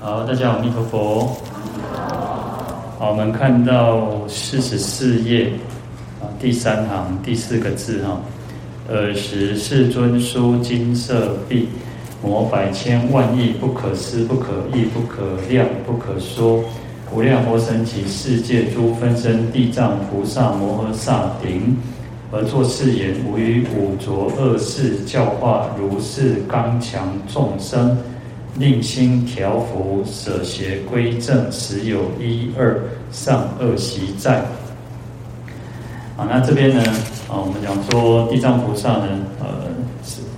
好，大家好，阿弥陀佛。好，我们看到四十四页啊，第三行第四个字哈。尔时世尊书金色壁，摩百千万亿，不可思不可议不可量不可说，无量佛神及世界诸分身地藏菩萨摩诃萨顶，而作誓言：无于五浊恶世教化如是刚强众生。令心调伏，舍邪归正，实有一二上恶习在。啊，那这边呢？啊，我们讲说地藏菩萨呢，呃，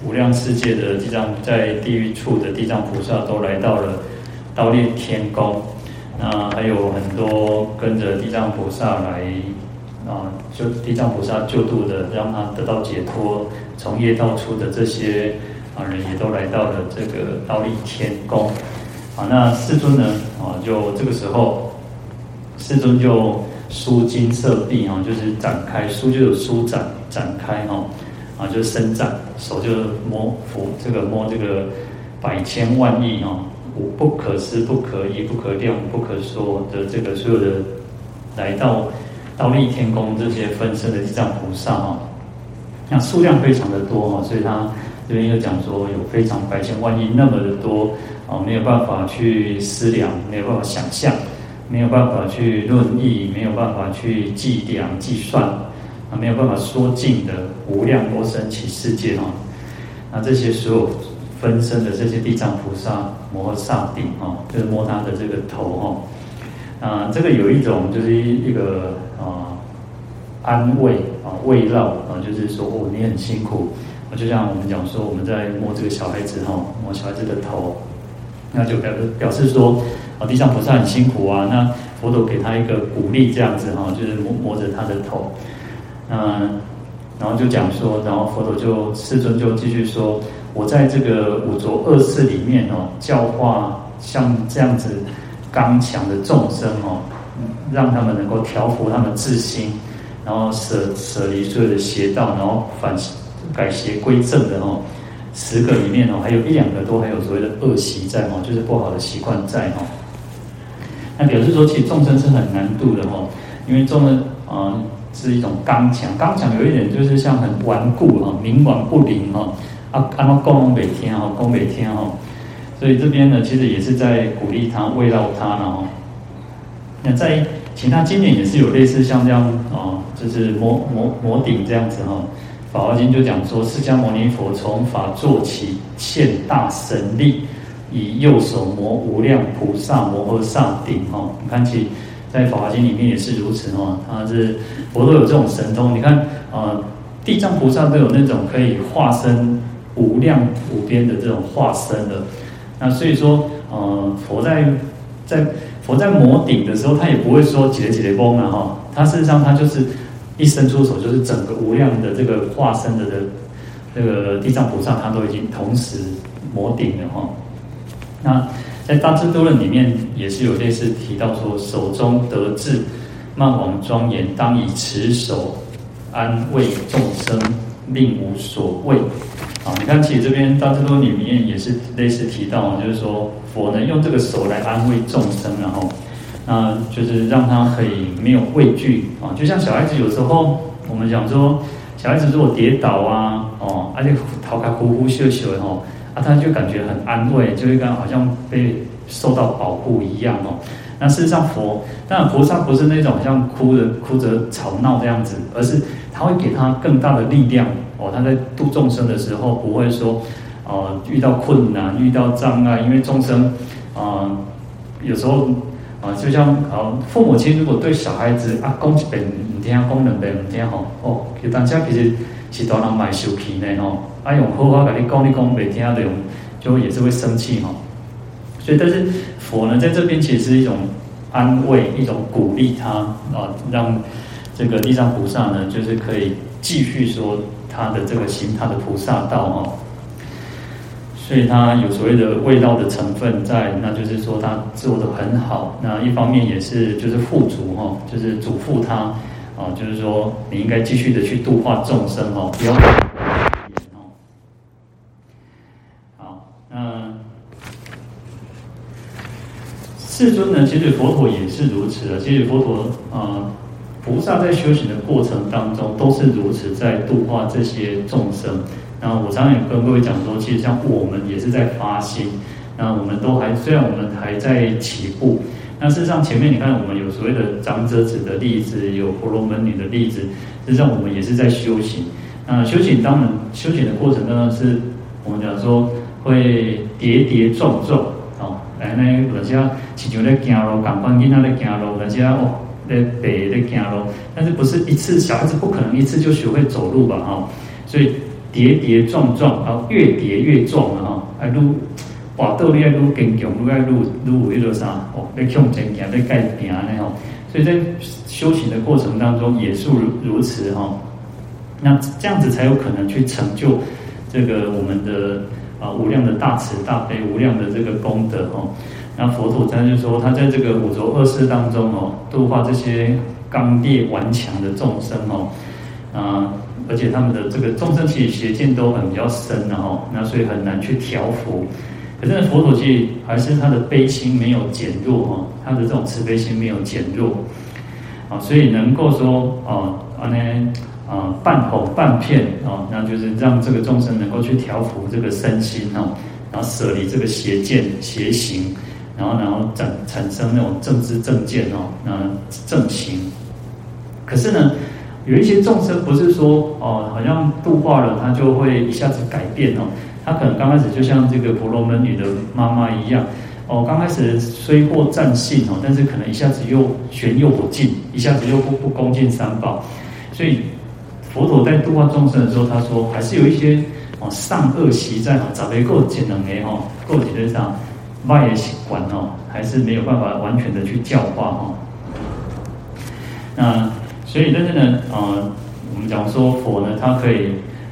无量世界的地藏在地狱处的地藏菩萨都来到了忉利天宫。那还有很多跟着地藏菩萨来啊，就地藏菩萨救度的，让他得到解脱，从业道出的这些。啊，人也都来到了这个倒立天宫，啊，那世尊呢？啊，就这个时候，世尊就书金色壁哈，就是展开舒就有舒展展开哈，啊，就伸展手就摸抚这个摸这个百千万亿哈，无不可思不可议不可量不可说的这个所有的来到倒立天宫这些分身的地藏菩萨哈，那数量非常的多哈，所以他。这边又讲说有非常百千万亿那么的多啊，没有办法去思量，没有办法想象，没有办法去论议，没有办法去计量计算啊，没有办法说尽的无量多神奇世界哈。那这些所有分身的这些地藏菩萨摩诃萨顶哈，就是摸他的这个头哈。啊，这个有一种就是一个啊安慰啊慰劳啊，就是说哦，你很辛苦。就像我们讲说，我们在摸这个小孩子哈，摸小孩子的头，那就表表示说，啊，地藏菩萨很辛苦啊。那佛陀给他一个鼓励，这样子哈，就是摸摸着他的头，嗯，然后就讲说，然后佛陀就世尊就继续说，我在这个五浊恶世里面哦，教化像这样子刚强的众生哦，让他们能够调伏他们自心，然后舍舍离所有的邪道，然后反。改邪归正的哦，十个里面哦，还有一两个都还有所谓的恶习在哦，就是不好的习惯在哦。那表示说，其实众生是很难度的哦，因为众生啊、是一种刚强，刚强有一点就是像很顽固哈，冥顽不灵哈，啊，阿妈供每天哈，供每天哈，所以这边呢，其实也是在鼓励他，慰劳他了哦。那在其他经典也是有类似像这样啊，就是摩摩摩顶这样子哈。《法华经》就讲说，释迦牟尼佛从法做起，现大神力，以右手摩无量菩萨摩诃萨顶。哈，你看其在《法华经》里面也是如此哈，他是佛都有这种神通。你看啊，地藏菩萨都有那种可以化身无量无边的这种化身的。那所以说，呃，佛在在佛在摩顶的时候，他也不会说几个几个嗡了哈，他事实上他就是。一伸出手，就是整个无量的这个化身的的这个地藏菩萨，他都已经同时摩顶了哈。那在大智度论里面也是有类似提到说，手中得智曼网庄严，当以持手安慰众生，令无所畏。啊，你看，其实这边大智度论里面也是类似提到，就是说佛呢用这个手来安慰众生，然后。那就是让他可以没有畏惧啊，就像小孩子有时候我们讲说，小孩子如果跌倒啊，哦，而且逃开呼呼秀秀的吼，啊，他就感觉很安慰，就一个好像被受到保护一样哦。那事实上佛，当然菩萨不是那种像哭着哭着吵闹这样子，而是他会给他更大的力量哦。他在度众生的时候，不会说哦遇到困难遇到障碍，因为众生啊、有时候。啊，就像啊，父母亲如果对小孩子啊讲一遍唔听，讲两遍唔听吼，哦，其实当下其实是大人蛮受气的吼，啊用好话跟你讲，你讲未听的，就也是会生气吼。所以，但是佛呢，在这边其实是一种安慰，一种鼓励他啊，让这个地藏菩萨呢，就是可以继续说他的这个行他的菩萨道哈。所以他有所谓的味道的成分在，那就是说他做得很好。那一方面也是就是付嘱哈，就是嘱咐他啊，就是说你应该继续的去度化众生哦，不要。好，那世尊呢，其实佛陀也是如此的。其实佛陀啊、菩萨在修行的过程当中都是如此，在度化这些众生。那我常常也跟各位讲说，其实像我们也是在发心。那我们都还虽然我们还在起步，那事实上前面你看我们有所谓的长者子的例子，有婆罗门女的例子，实际上我们也是在修行。那修行当然修行的过程当中是，我们讲说会跌跌撞撞。来，那有些亲像在走路，赶快跟他在走路，有些哦在背在走路，但是不是一次小孩子不可能一次就学会走路吧？哈，所以跌跌撞撞，然后越跌越壮了哈，还愈跋倒你还愈坚强，愈爱愈愈有迄个啥哦，在向前行，在改变呢吼。所以在修行的过程当中也是如如此哈。那这样子才有可能去成就这个我们的。啊，无量的大慈大悲，无量的这个功德哦。那佛陀他就说，他在这个五浊恶世当中哦，度化这些刚烈顽强的众生哦。啊，而且他们的这个众生其实邪见都很比较深的哦，那所以很难去调伏。可是佛陀其实还是他的悲心没有减弱哦，他的这种慈悲心没有减弱。啊，所以能够说哦，啊呢。啊，半哄半骗啊，那就是让这个众生能够去调伏这个身心哦，然后舍离这个邪见邪行，然后然后产产生那种正知正见哦，那正行。可是呢，有一些众生不是说哦，好像度化了他就会一下子改变哦，他可能刚开始就像这个婆罗门女的妈妈一样哦，刚开始虽获赞信哦，但是可能一下子又玄又不敬，一下子又不不恭敬三宝，所以。佛陀在度化众生的时候，他说还是有一些哦善恶习在哈，咋没够节能的哈，够节能上外也习惯哦，还是没有办法完全的去教化哈。那所以但是呢，呃，我们讲说佛呢，他可以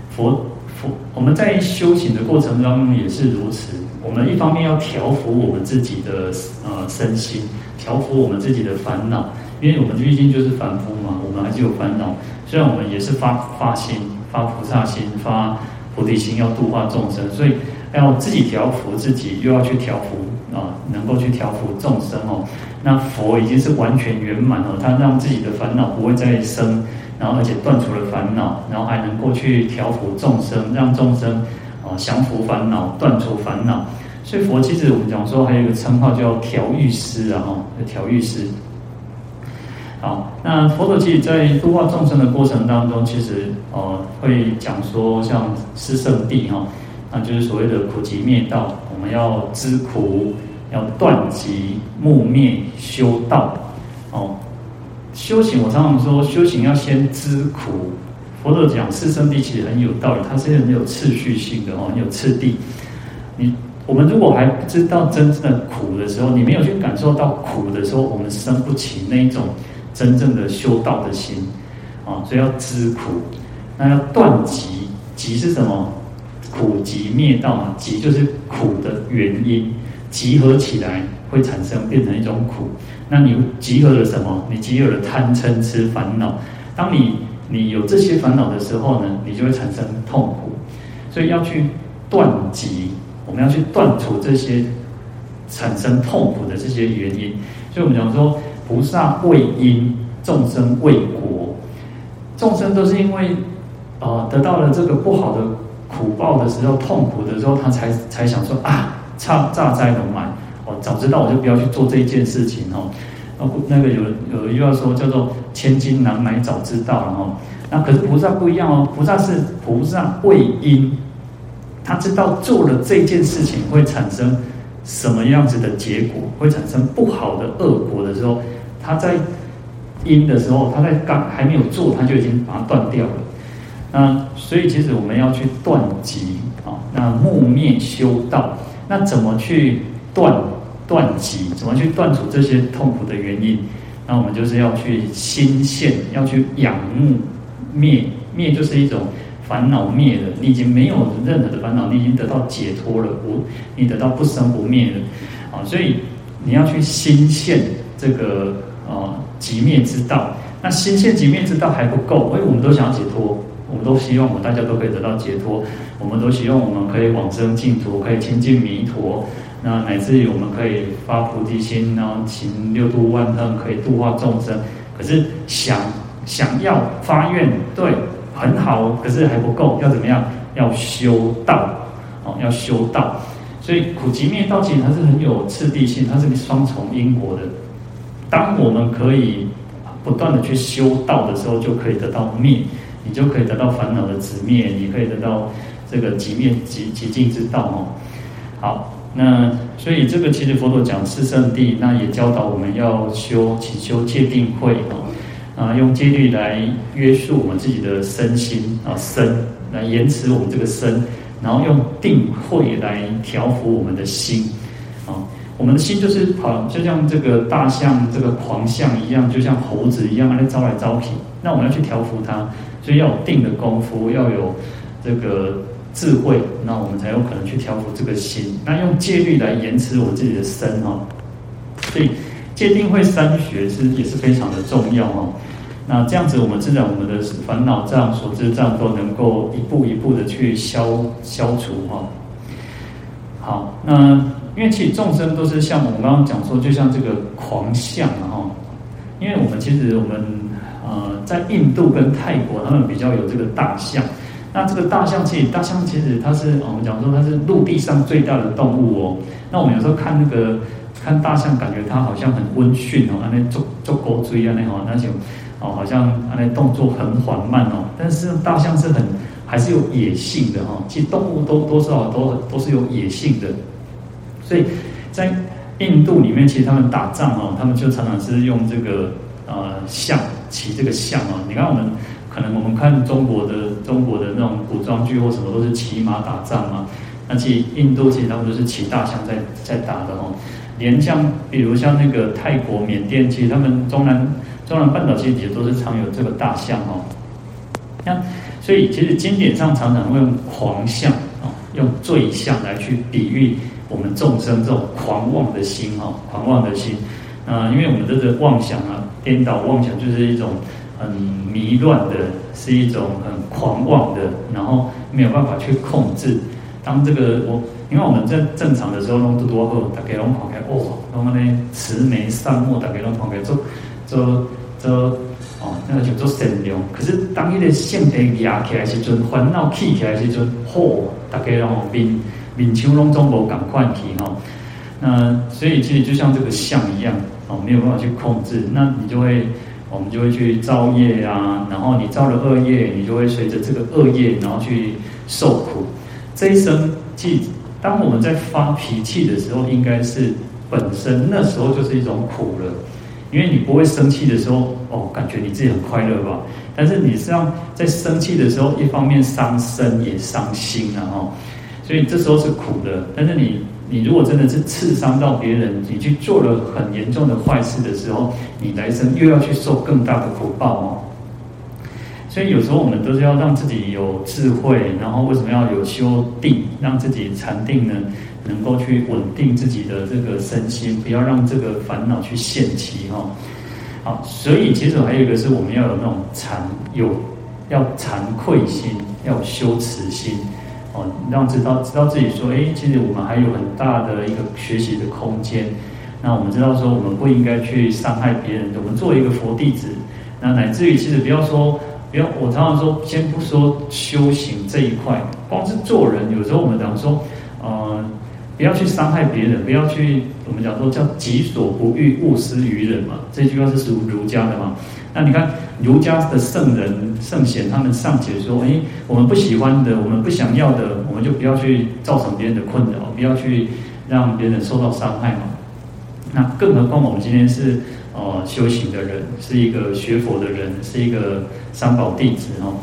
佛佛，我们在修行的过程当中也是如此。我们一方面要调伏我们自己的呃身心，调伏我们自己的烦恼，因为我们毕竟就是凡夫嘛，我们还是有烦恼。虽然我们也是发发心、发菩萨心、发菩提心，要度化众生，所以要自己调伏自己，又要去调伏啊，能够去调伏众生哦。那佛已经是完全圆满了，他让自己的烦恼不会再生，然后而且断除了烦恼，然后还能够去调伏众生，让众生啊降伏烦恼、断除烦恼。所以佛其实我们讲说还有一个称号叫调御师啊，哈，调御师。好，那佛陀其实在度化众生的过程当中，其实呃会讲说，像四圣地哈，那就是所谓的苦集灭道，我们要知苦，要断集，目灭修道。哦，修行我常常说，修行要先知苦。佛陀讲四圣谛其实很有道理，它是很有次序性的哦，很有次第。你我们如果还不知道真正的苦的时候，你没有去感受到苦的时候，我们生不起那一种。真正的修道的心，啊，所以要知苦，那要断集，集是什么？苦集灭道嘛，集就是苦的原因，集合起来会产生变成一种苦。那你集合了什么？你集合了贪嗔痴烦恼。当你你有这些烦恼的时候呢，你就会产生痛苦。所以要去断集，我们要去断除这些产生痛苦的这些原因。所以我们讲说。菩萨为因，众生为果。众生都是因为，呃，得到了这个不好的苦报的时候，痛苦的时候，他才才想说啊，差榨灾龙满，我早知道我就不要去做这一件事情哦。那个有有一句话说叫做千金难买早知道了哦。那可是菩萨不一样哦，菩萨是菩萨为因，他知道做了这件事情会产生什么样子的结果，会产生不好的恶果的时候。他在因的时候，他在刚还没有做，他就已经把它断掉了。那所以其实我们要去断集啊，那木灭修道，那怎么去断断集？怎么去断除这些痛苦的原因？那我们就是要去心现，要去仰慕灭灭，就是一种烦恼灭了，你已经没有任何的烦恼，你已经得到解脱了，不，你得到不生不灭了啊！所以你要去心现这个。啊，极灭之道，那心现极灭之道还不够，因为我们都想要解脱，我们都希望我们大家都可以得到解脱，我们都希望我们可以往生净土，可以亲近弥陀，那乃至于我们可以发菩提心，然后行六度万行，可以度化众生。可是想想要发愿，对，很好，可是还不够，要怎么样？要修道，哦，要修道。所以苦集灭道其实它是很有次第性，它是双重因果的。当我们可以不断的去修道的时候，就可以得到灭，你就可以得到烦恼的直灭，你可以得到这个极灭极极境之道哦。好，那所以这个其实佛陀讲四圣谛，那也教导我们要修起修戒定慧哦，啊，用戒律来约束我们自己的身心啊身，来延迟我们这个身。然后用定慧来调伏我们的心，啊，我们的心就是跑，就像这个大象这个狂象一样，就像猴子一样，来招来招去。那我们要去调伏它，所以要有定的功夫，要有这个智慧，那我们才有可能去调伏这个心。那用戒律来延迟我自己的身哦，所以戒定慧三学是也是非常的重要哦。那这样子，我们自然我们的烦恼障、所知障都能够一步一步的去消消除哈。好，那因为其实众生都是像我们刚刚讲说，就像这个狂象哈。因为我们其实我们呃在印度跟泰国，他们比较有这个大象。那这个大象其实大象其实它是我们讲说它是陆地上最大的动物哦。那我们有时候看那个看大象，感觉它好像很温驯哦，那做做狗追啊那种那种。哦，好像它那动作很缓慢哦，但是大象是很还是有野性的哈。其实动物都多少都都是有野性的，所以在印度里面，其实他们打仗哦，他们就常常是用这个呃象骑这个象哦。你看我们可能我们看中国的中国的那种古装剧或什么都是骑马打仗嘛，那其实印度其实他们都是骑大象在在打的哦。连像比如像那个泰国、缅甸，其实他们中南。中南半岛其实也都是常有这个大象哦，那所以其实经典上常常会用狂象啊，用醉象来去比喻我们众生这种狂妄的心哈，狂妄的心啊，因为我们这个妄想啊，颠倒妄想就是一种很迷乱的，是一种很狂妄的，然后没有办法去控制。当这个我，因为我们在正常的时候弄得多后，大家拢跑开哦，然后呢慈眉善目，大家拢跑开做做。做哦，那个叫做善良。可是当一个性格压起来时阵，烦恼起起来时阵，嚯，大家拢面面像拢总无共款去哈。那所以其实就像这个相一样哦，没有办法去控制。那你就会，我们就会去造业啊。然后你造了恶业，你就会随着这个恶业，然后去受苦。这一生，即当我们在发脾气的时候，应该是本身那时候就是一种苦了。因为你不会生气的时候，哦，感觉你自己很快乐吧？但是你实际上在生气的时候，一方面伤身也伤心啊，哈，所以这时候是苦的。但是你，你如果真的是刺伤到别人，你去做了很严重的坏事的时候，你来生又要去受更大的苦报哦。所以有时候我们都是要让自己有智慧，然后为什么要有修定，让自己禅定呢？能够去稳定自己的这个身心，不要让这个烦恼去现起哈。好，所以其实还有一个是我们要有那种惭有要惭愧心，要有羞耻心哦，让知道知道自己说，哎，其实我们还有很大的一个学习的空间。那我们知道说，我们不应该去伤害别人。我们作为一个佛弟子，那乃至于其实不要说，不要我常常说，先不说修行这一块，光是做人，有时候我们讲说，呃。不要去伤害别人，不要去我们讲说叫己所不欲，勿施于人嘛。这句话是属儒家的嘛。那你看儒家的圣人圣贤，他们尚且说：哎，我们不喜欢的，我们不想要的，我们就不要去造成别人的困扰，不要去让别人受到伤害嘛。那更何况我们今天是呃修行的人，是一个学佛的人，是一个三宝弟子哦。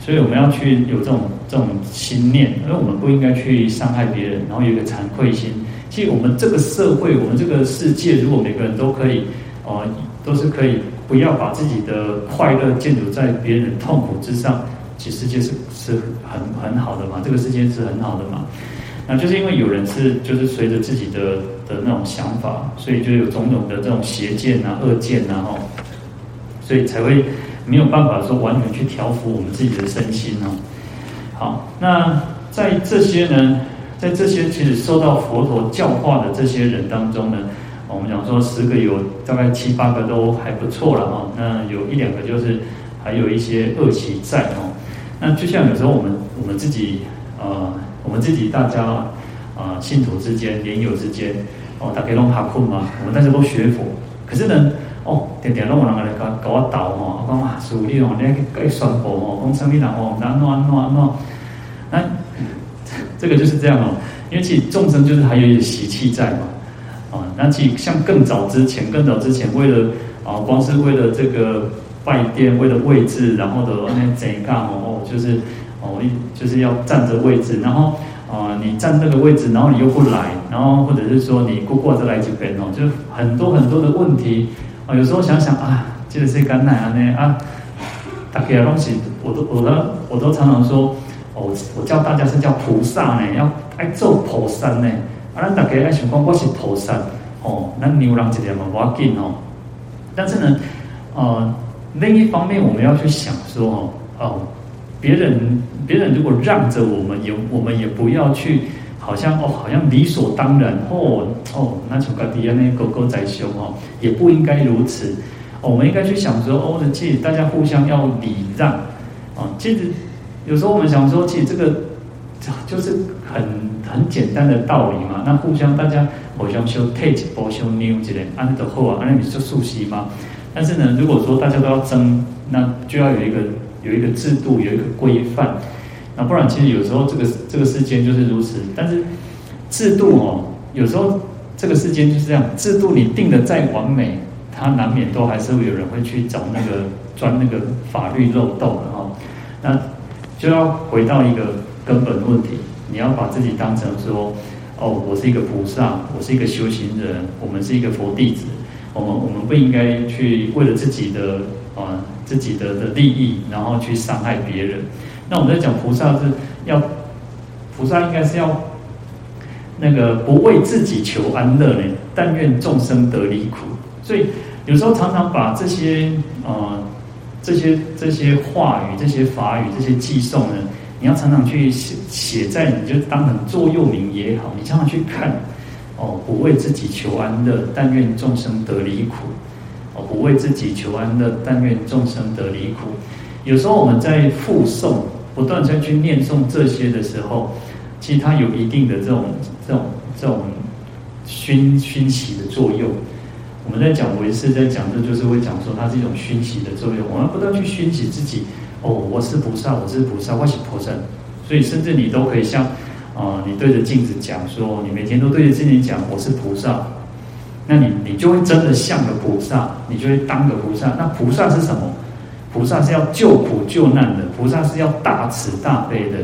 所以我们要去有这种这种心念，因为我们不应该去伤害别人，然后有一个惭愧心。其实我们这个社会，我们这个世界，如果每个人都可以，呃，都是可以不要把自己的快乐建筑在别人痛苦之上，其实世界是是很很好的嘛，这个世界是很好的嘛。那就是因为有人是就是随着自己的的那种想法，所以就有种种的这种邪见啊、恶见啊，吼，所以才会。没有办法说完全去调伏我们自己的身心哦。好，那在这些呢，在这些其实受到佛陀教化的这些人当中呢，我们讲说十个有大概七八个都还不错了哈，那有一两个就是还有一些恶习在哦。那就像有时候我们我们自己呃，我们自己大家啊、信徒之间、莲友之间哦，大家拢哈困嘛，我们大家都学佛，可是呢。哦，点点拢有人来搞搞我导吼，讲啊，师父你哦，你爱宣布吼，讲什么人哦，哪哪哪哪，那这个就是这样哦，因为其实众生就是还有一些习气在嘛，那其实像更早之前，更早之前，为了啊，光是为了这个拜殿，为了位置，然后的那怎干哦，就是哦，就是要占着位置，然后啊，你占这个位置，然后你又不来，然后或者是说你过过着来这边哦，就很多很多的问题啊。有时候想想啊，这个是干奶啊呢啊，大家东西，我都我都我都常常说，哦，我教大家是叫菩萨呢，要爱做菩萨呢，啊，咱大家爱想讲我是菩萨，哦，那牛郎一点嘛，不要紧哦。但是呢，呃，另一方面我们要去想说，哦，哦，别人别人如果让着我们，也我们也不要去。好像哦，好像理所当然哦哦，那从个底下那狗狗在凶哦，也不应该如此。我们应该去想说，哦，其实大家互相要礼让啊。其实有时候我们想说，其实这个就是很简单的道理嘛。那互相大家互相修 take 不修 new 之类，安得好啊，安那你就熟悉吗？但是呢，如果说大家都要争，那就要有一个有一个制度，有一个规范。那不然，其实有时候这个这个世间就是如此。但是制度哦，有时候这个世间就是这样，制度你定的再完美，它难免都还是会有人会去找那个钻那个法律漏洞的哈。那就要回到一个根本问题，你要把自己当成说，哦，我是一个菩萨，我是一个修行人，我们是一个佛弟子，我们我们不应该去为了自己的啊自己的的利益，然后去伤害别人。那我们在讲菩萨是要，菩萨应该是要那个不为自己求安乐呢，但愿众生得离苦。所以有时候常常把这些呃这些这些话语、这些法语、这些寄送呢，你要常常去写写在，你就当成座右铭也好，你常常去看哦，不为自己求安乐，但愿众生得离苦。哦，不为自己求安乐，但愿众生得离苦。有时候我们在复诵。不断在去念诵这些的时候，其实它有一定的这种、这种、这种熏熏习的作用。我们在讲唯识，在讲的就是会讲说它是一种熏习的作用。我们不断去熏习自己，哦，我是菩萨，我是菩萨，我是菩萨。所以甚至你都可以像啊、你对着镜子讲说，你每天都对着镜子讲我是菩萨，那你你就会真的像个菩萨，你就会当个菩萨。那菩萨是什么？菩萨是要救苦救难的，菩萨是要大慈大悲的。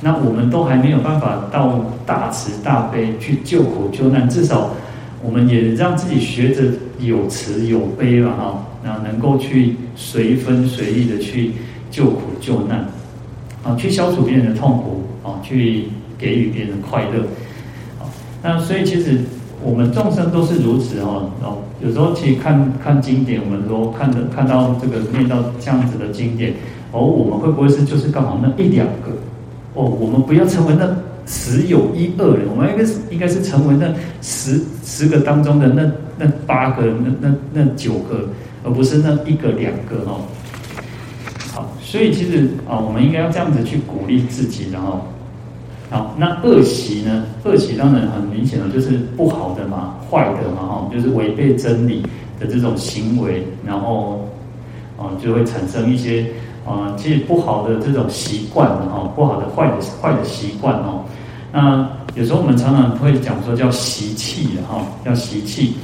那我们都还没有办法到大慈大悲去救苦救难，至少我们也让自己学着有慈有悲了哈。那能够去随分随力的去救苦救难，啊，去消除别人的痛苦，啊，去给予别人快乐。啊那所以其实。我们众生都是如此哦，哦，有时候去看看经典，我们说看着看到这个念到这样子的经典，哦，我们会不会是就是刚好那一两个？哦，我们不要成为那十有一二人，我们应该是应该是成为那十十个当中的那那八个、那那那九个，而不是那一个两个哦。所以其实啊，我们应该要这样子去鼓励自己，然后。好，那恶习呢？恶习当然很明显的，就是不好的嘛，坏的嘛，哈，就是违背真理的这种行为，然后，啊，就会产生一些啊，其实不好的这种习惯，哈，不好的坏的坏的习惯哦。那有时候我们常常会讲说叫习气，哈，叫习气。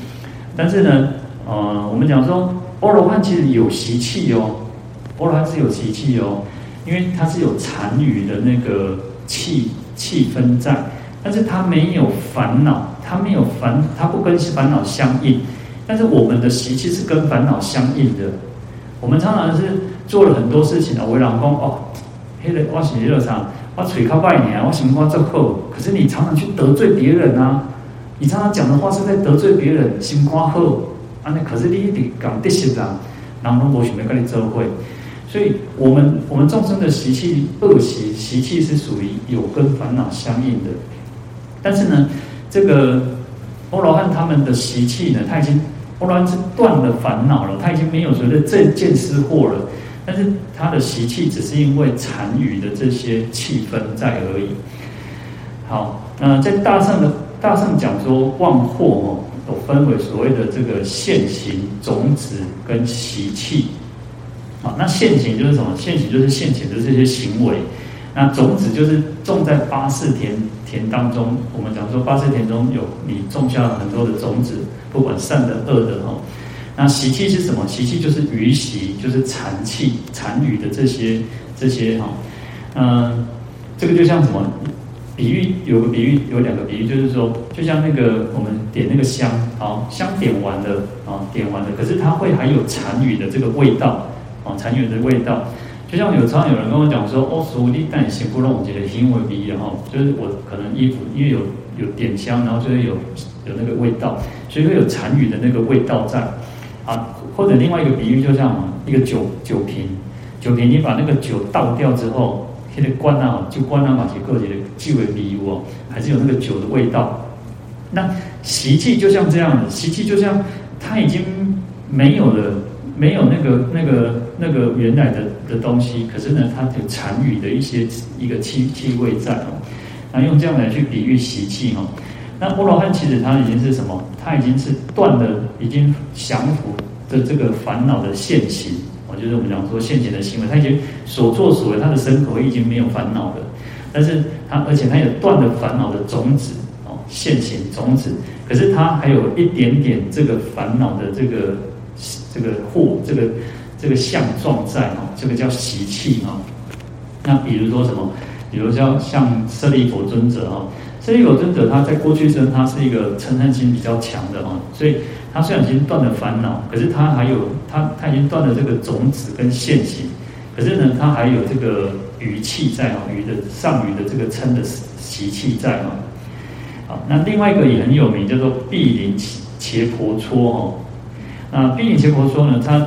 但是呢，呃，我们讲说，欧罗汉其实有习气哦，阿罗汉是有习气哦，因为它是有残余的那个气。气氛在，但是他没有烦恼，他没有烦，他不跟烦恼相应。但是我们的习气是跟烦恼相应的。我们常常是做了很多事情啊，为老公哦，黑的我洗热场，我嘴靠拜年，我心花这厚。可是你常常去得罪别人啊，你常常讲的话是在得罪别人，心花厚啊。那可是你一点讲的是啊，然后我准备跟你做会。所以我们我们众生的习气恶习习气是属于有跟烦恼相应的。但是呢，这个欧罗汉他们的习气呢，他已经欧罗汉是断了烦恼了，他已经没有所谓的正见思惑了。但是他的习气只是因为残余的这些气氛在而已。好，那在大圣的大圣讲说妄惑哦，都分为所谓的这个现行、种子跟习气。好，那现行就是什么？现行就是现前的这些行为。那种子就是种在八四田田当中。我们讲说八四田中有你种下了很多的种子，不管善的恶的哦。那习气是什么？习气就是余习，就是残气、残余的这些这些哈。嗯，这个就像什么？比喻有个比喻，有两个比喻，就是说，就像那个我们点那个香，好，香点完了啊，点完了，可是它会还有残余的这个味道，啊，残余的味道。就像有常有人跟我讲说，哦，所以但行不弄，我觉得因为比喻哈，就是我可能衣服因为有有点香，然后就会有有那个味道，所以会有残余的那个味道在。啊，或者另外一个比喻，就像一个酒酒瓶，酒瓶你把那个酒倒掉之后，现在关啊，就关啊，把些个体的气味比喻哦，还是有那个酒的味道。那习气就像这样的，习气就像它已经没有了，没有那个那个那个原来的的东西，可是呢，它有残余的一些一个气气味在哦。那用这样来去比喻习气哦。那波罗汉其实他已经是什么？他已经是断了，已经降伏的这个烦恼的现行。我就是我们讲说现行的行为，他已经所作所为，他的身口意已经没有烦恼了。但是他而且他也断了烦恼的种子哦，现行种子。可是他还有一点点这个烦恼的这个这个祸，这个这个相状在哦，这个叫习气啊。那比如说什么？比如像像舍利弗尊者啊。舍利弗尊者，他在过去生，他是一个嗔恨心比较强的哦，所以他虽然已经断了烦恼，可是他还有他他已经断了这个种子跟现行，可是呢，他还有这个余气在哦，余的上余的这个嗔的习气在哦。好，那另外一个也很有名，叫做毗陵伽婆蹉哦。那毗陵伽婆说呢，他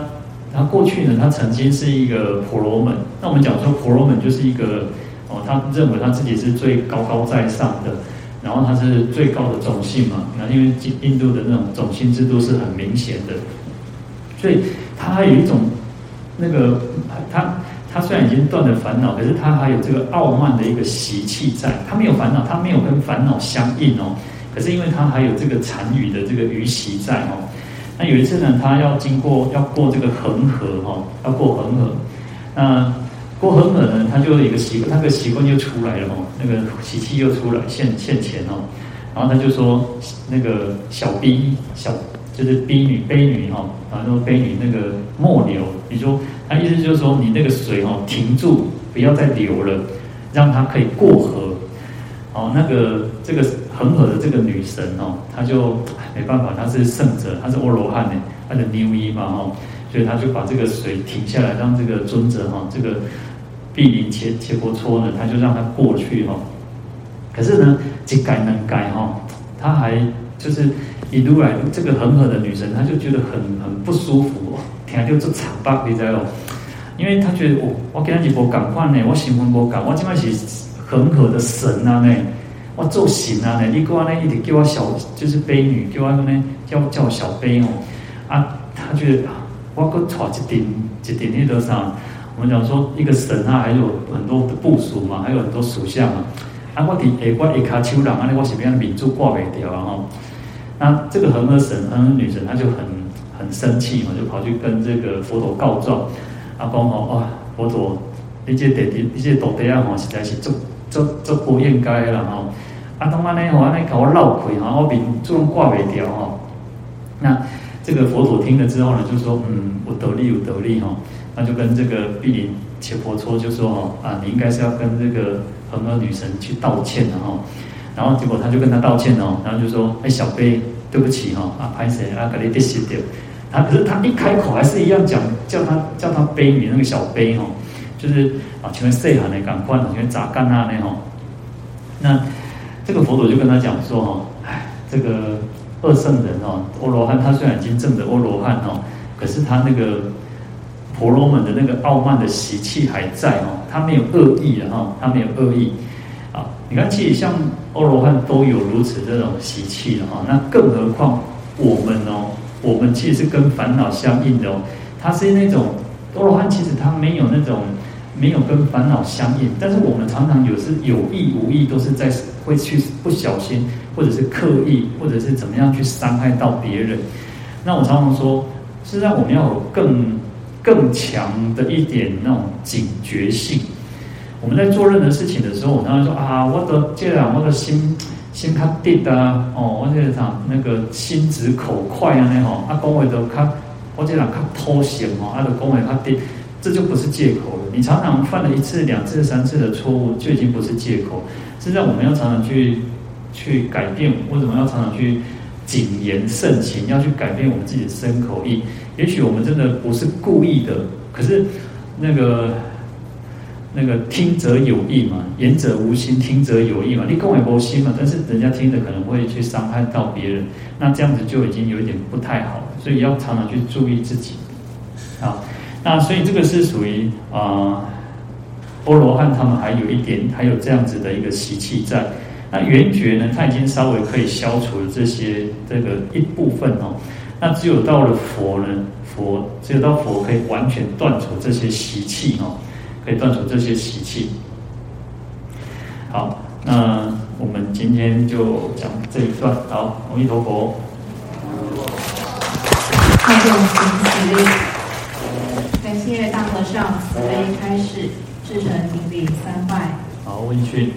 他过去呢，他曾经是一个婆罗门。那我们讲说婆罗门就是一个。哦，他认为他自己是最高高在上的，然后他是最高的种姓嘛。那因为印度的那种种姓制度是很明显的，所以他还有一种那个他他虽然已经断了烦恼，可是他还有这个傲慢的一个习气在。他没有烦恼，他没有跟烦恼相应哦。可是因为他还有这个残余的这个余习在哦。那有一次呢，他要经过要过这个恒河哈，要过恒河，那。过恒河呢，他就有一个习惯，他个习惯就出来了哦，那个习气又出来现现前哦，然后他就说那个小逼小就是逼女婢女哈，然后说婢女那个莫流，你说他意思就是说你那个水哦停住，不要再流了，让它可以过河。哦，那个这个恒河的这个女神哦，她就没办法，她是圣者，她是阿罗汉呢，她的牛衣嘛哈。所以她就把这个水停下来，让这个尊者哈，这个毗陵伽伽婆蹉呢，他就让他过去哈。可是呢，即改能改哈，他还就是一路来这个恒河的女神，他就觉得很很不舒服哦，听就这惨吧，你知道？因为他觉得我我跟他一波赶快呢，我心魂不赶，我今晚是恒河的神啊呢，我做神啊呢，你给我呢一直叫我小就是婢女，叫我呢叫叫我小婢哦啊，他觉得。我搁带一顶一顶那个啥，我们讲说一个神啊，还有很多的部属嘛，还有很多属相嘛。啊，我伫下我一卡丘人，啊，我是变名珠挂袂掉啊吼。那这个恒河神、恒河女神，她就很很生气嘛，就跑去跟这个佛陀告状。啊，讲吼哇，佛陀，你这弟弟，你这徒弟啊吼，实在是足足足不应该啦吼。啊，东安尼吼，安尼搞我闹亏吼，我名珠挂袂掉哈。那。这个佛陀听了之后呢，就说：“嗯，我得力，我得力哈。”那就跟这个毗陵伽婆娑就说：“哦啊，你应该是要跟这个恒河女神去道歉的哈。”然后结果他就跟他道歉哦，然后就说：“哎，小婢，对不起哈，啊，拍谁啊，给你得失掉。”他可是他一开口还是一样讲，叫他叫他背你那个小婢哈，就是啊，请问谁喊的赶快，请问咋干啊那哈？那这个佛陀就跟他讲说：“哈，哎，这个。”二圣人哦，阿罗汉他虽然已经证得阿罗汉哦，可是他那个婆罗门的那个傲慢的习气还在哦，他没有恶意的哈，他没有恶意啊。你看，其实像阿罗汉都有如此这种习气的哈，那更何况我们哦，我们其实是跟烦恼相应的哦。他是那种阿罗汉，其实他没有那种没有跟烦恼相应，但是我们常常有时有意无意都是在会去不小心，或者是刻意，或者是怎么样去伤害到别人。那我常常说，实际上我们要有更更强的一点那种警觉性。我们在做任何事情的时候，我常常说啊，我的这样，我的心心较直啊，哦，我这个啥那个心直口快啊，那吼，啊，讲话都较，我这人较偷闲哦，啊，就讲话较直，这就不是借口了。你常常犯了一次、两次、三次的错误，就已经不是借口。实际上，我们要常常去去改变，为什么要常常去谨言慎行？要去改变我们自己的身口意。也许我们真的不是故意的，可是那个。那个听者有意嘛，言者无心，听者有意嘛。你跟我无心嘛，但是人家听着可能会去伤害到别人，那这样子就已经有一点不太好了，所以要常常去注意自己。啊，那所以这个是属于啊，波罗汉他们还有一点，还有这样子的一个习气在。那圆觉呢，他已经稍微可以消除了这些这个一部分哦。那只有到了佛呢，佛只有到佛可以完全断除这些习气哦。可以断除这些习气。好，那我们今天就讲这一段。好，阿弥陀佛。七月，大和尚可以开始，至诚顶礼三拜。好，问讯。